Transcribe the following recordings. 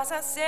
casa sei.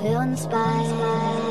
Für uns beide.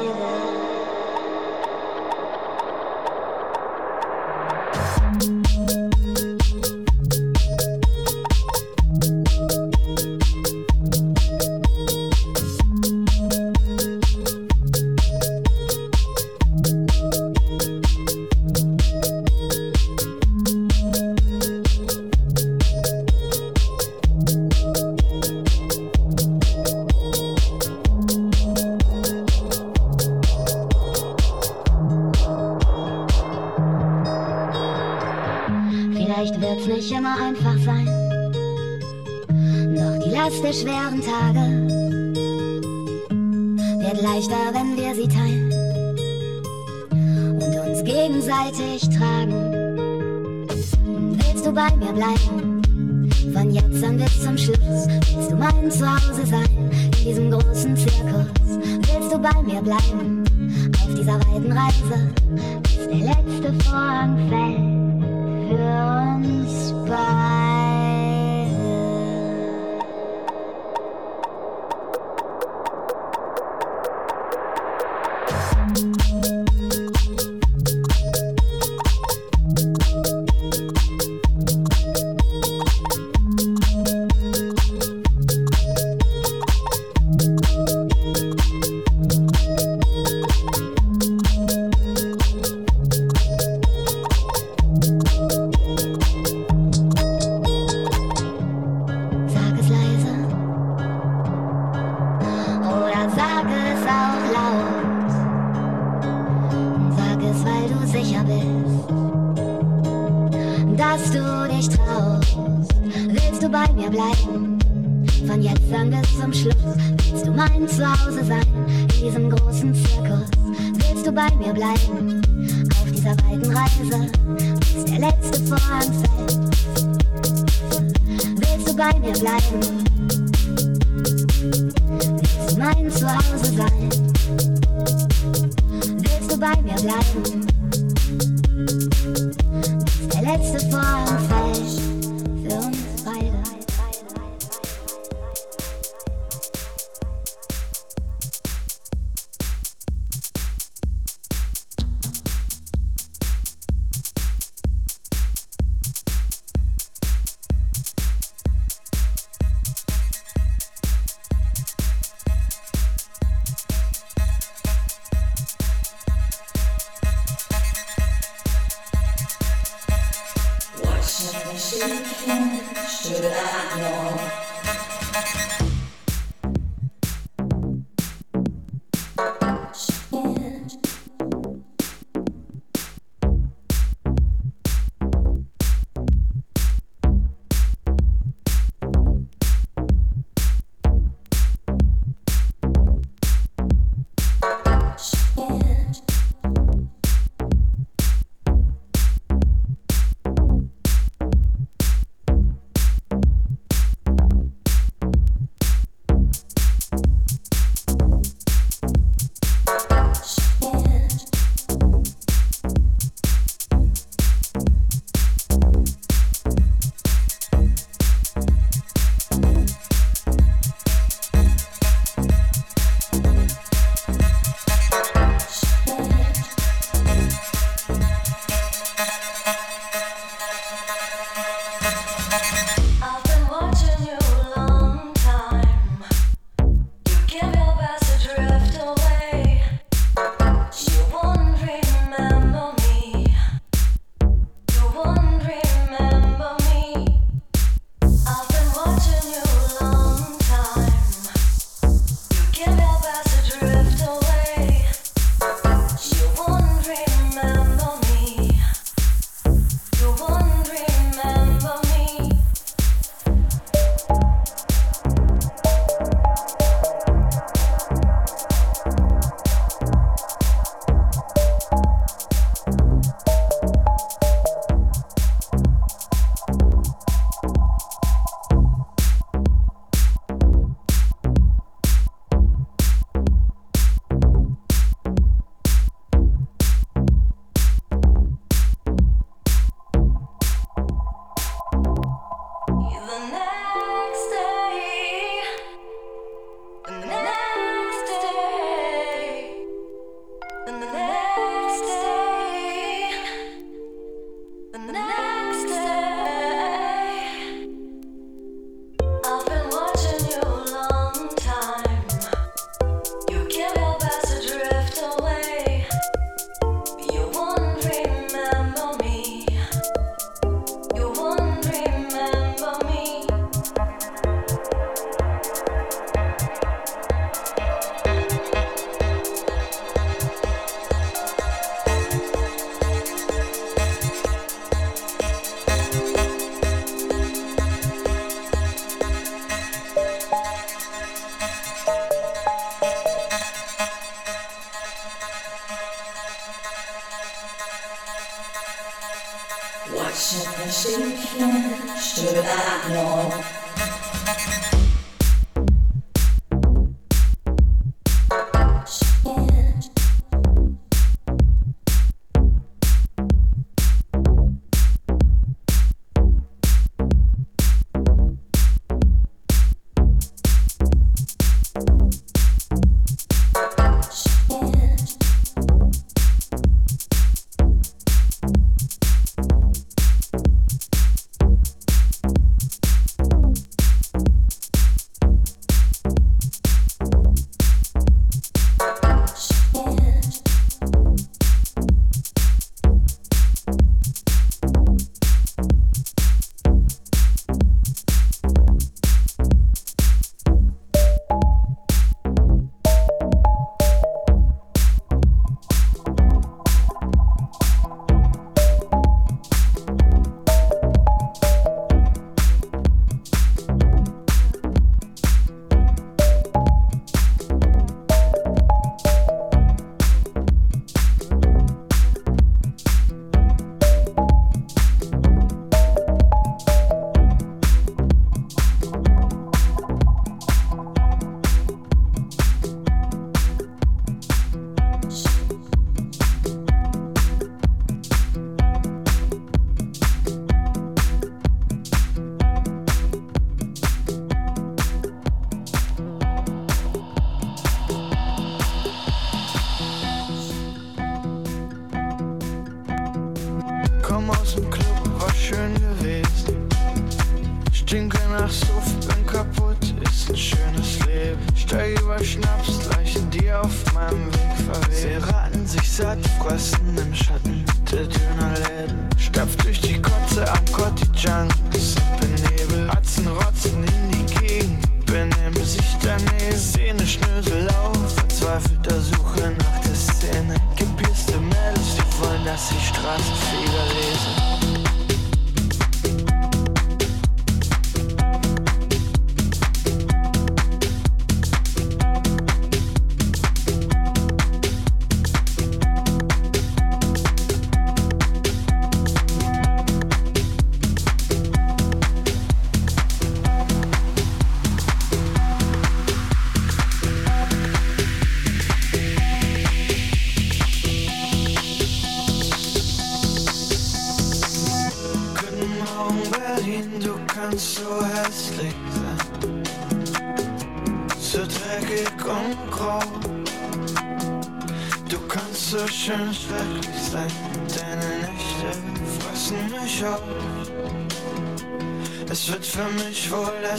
nach Suff, bin kaputt, ist ein schönes Leben. Steig über Schnaps, Leichen, die auf meinem Weg verwehen. Sie raten sich satt, fressen im Schatten der Dönerläden. Stapft durch die Kotze am Cotty Junks, bin Nebel. Atzen, rotzen in die Gegend, benehmen sich daneben. Szene Schnösel auf, verzweifelter Suche nach der Szene. Gepierste Mädels, die wollen, dass ich Straßenfeger lesen.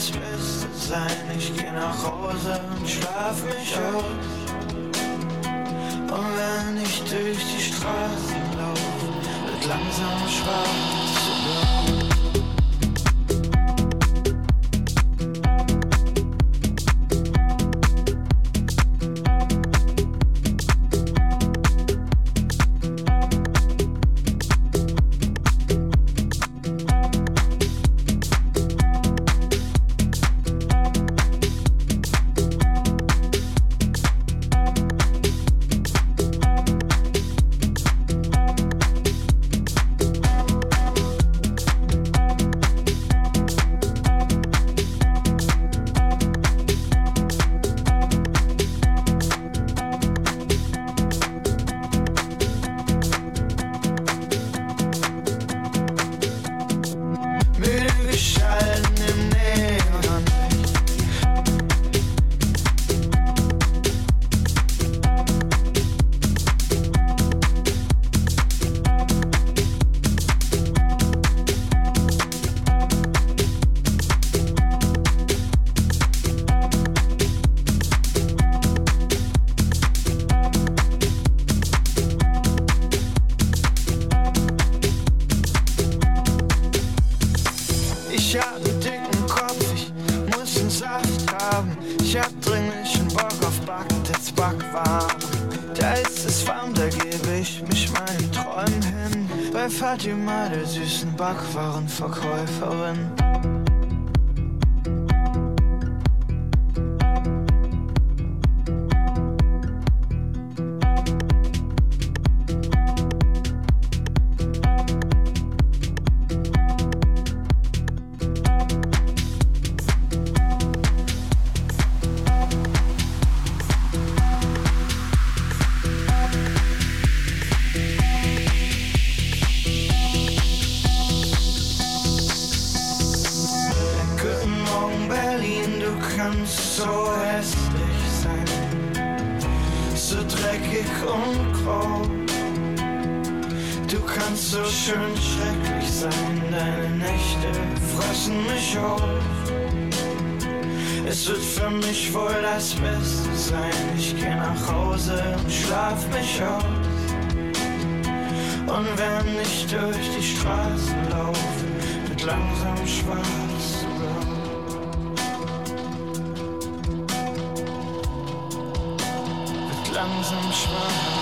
es müsste sein. Ich geh nach Hause und schlaf mich aus. Und wenn ich durch die Straßen lauf, wird langsam schwach. fuck dreckig und grau. Du kannst so schön schrecklich sein, deine Nächte fressen mich auf. Es wird für mich wohl das Beste sein. Ich geh nach Hause und schlaf mich aus. Und wenn ich durch die Straßen laufe, wird langsam schwarz langsam schwarz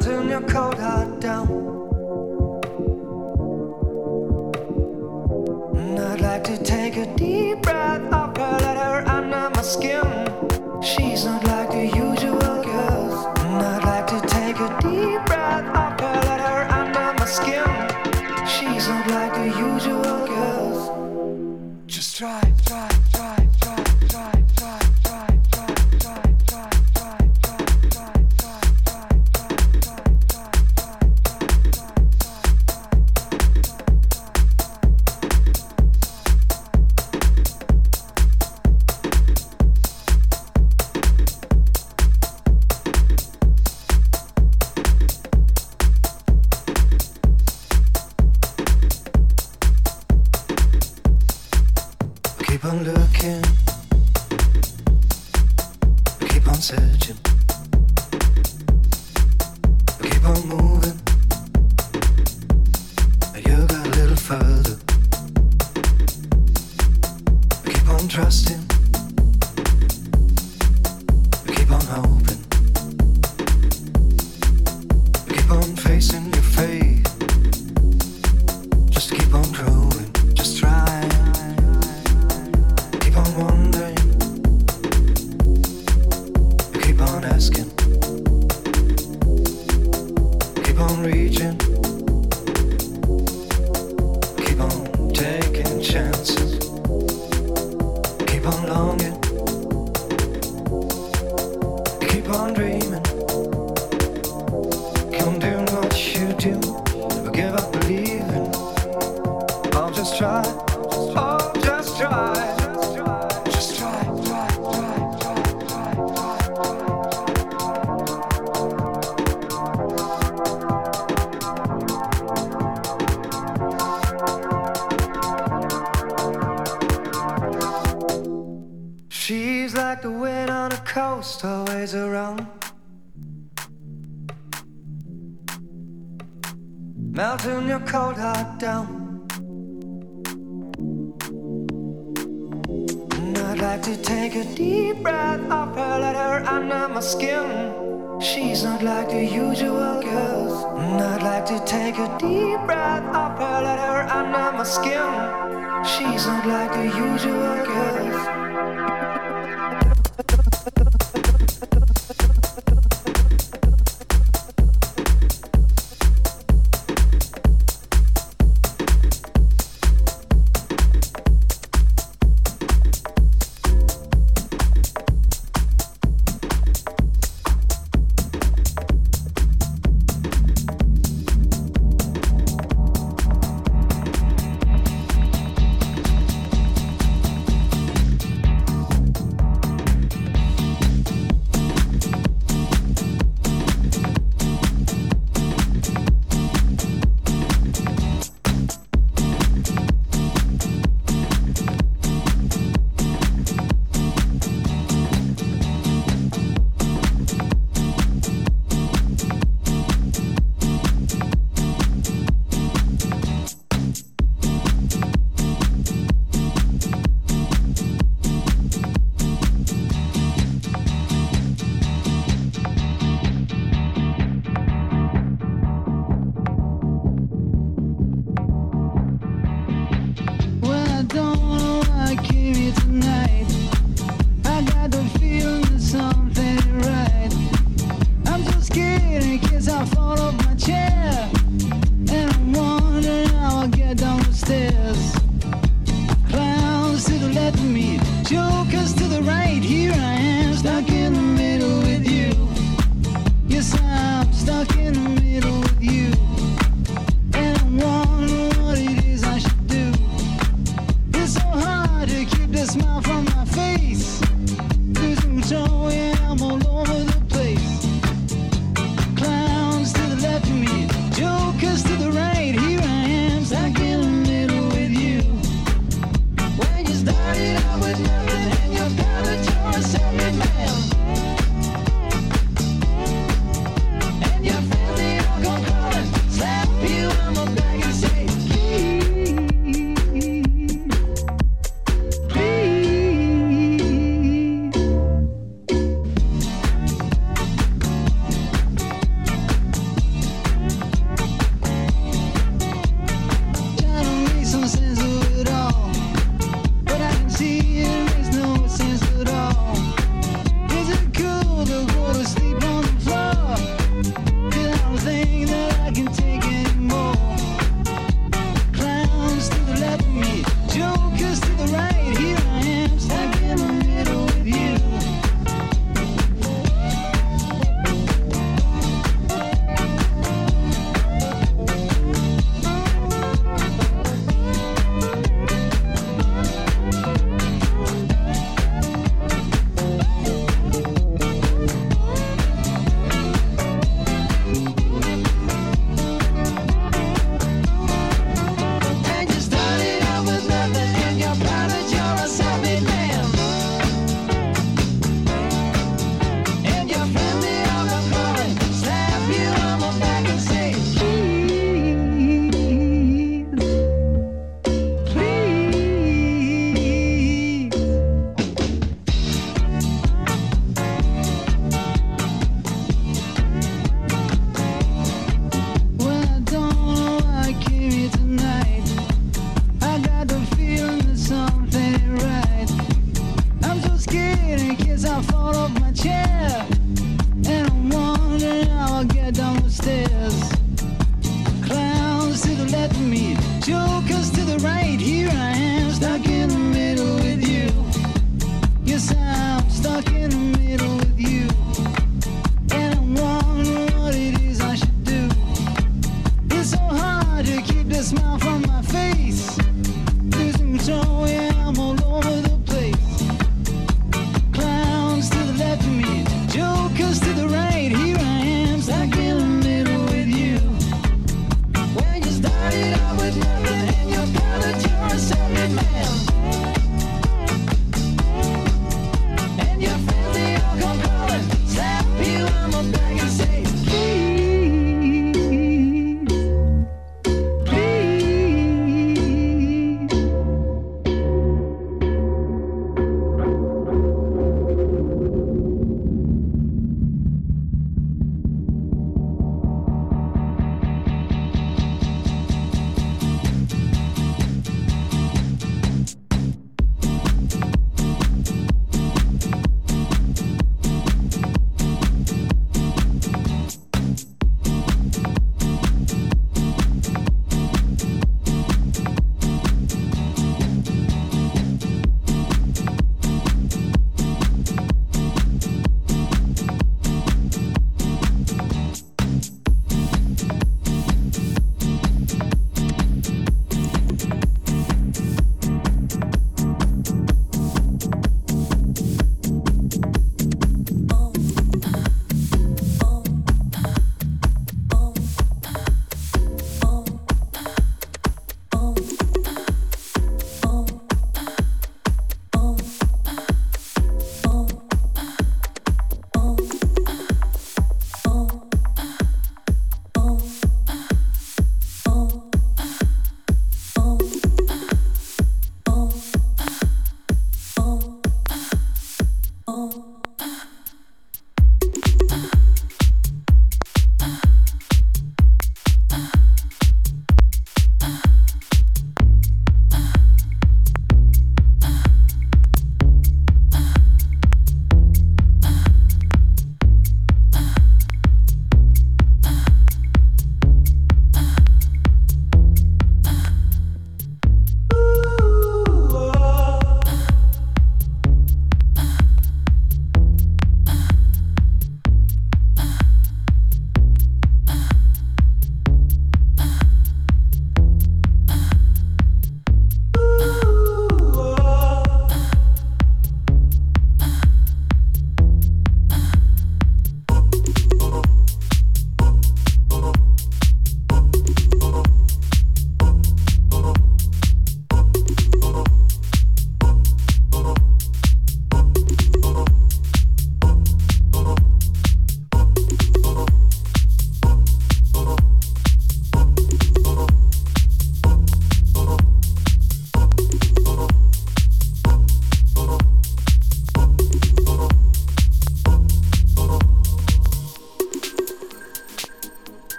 turn your cold heart down. And I'd like to take a deep breath of her, let her under my skin.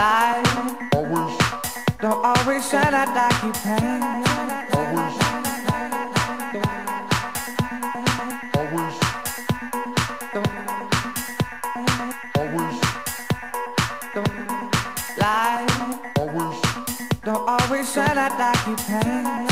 die. Always. Don't always shine out like you can. Always. Always. Don't. Always. Don't always shine out like you can.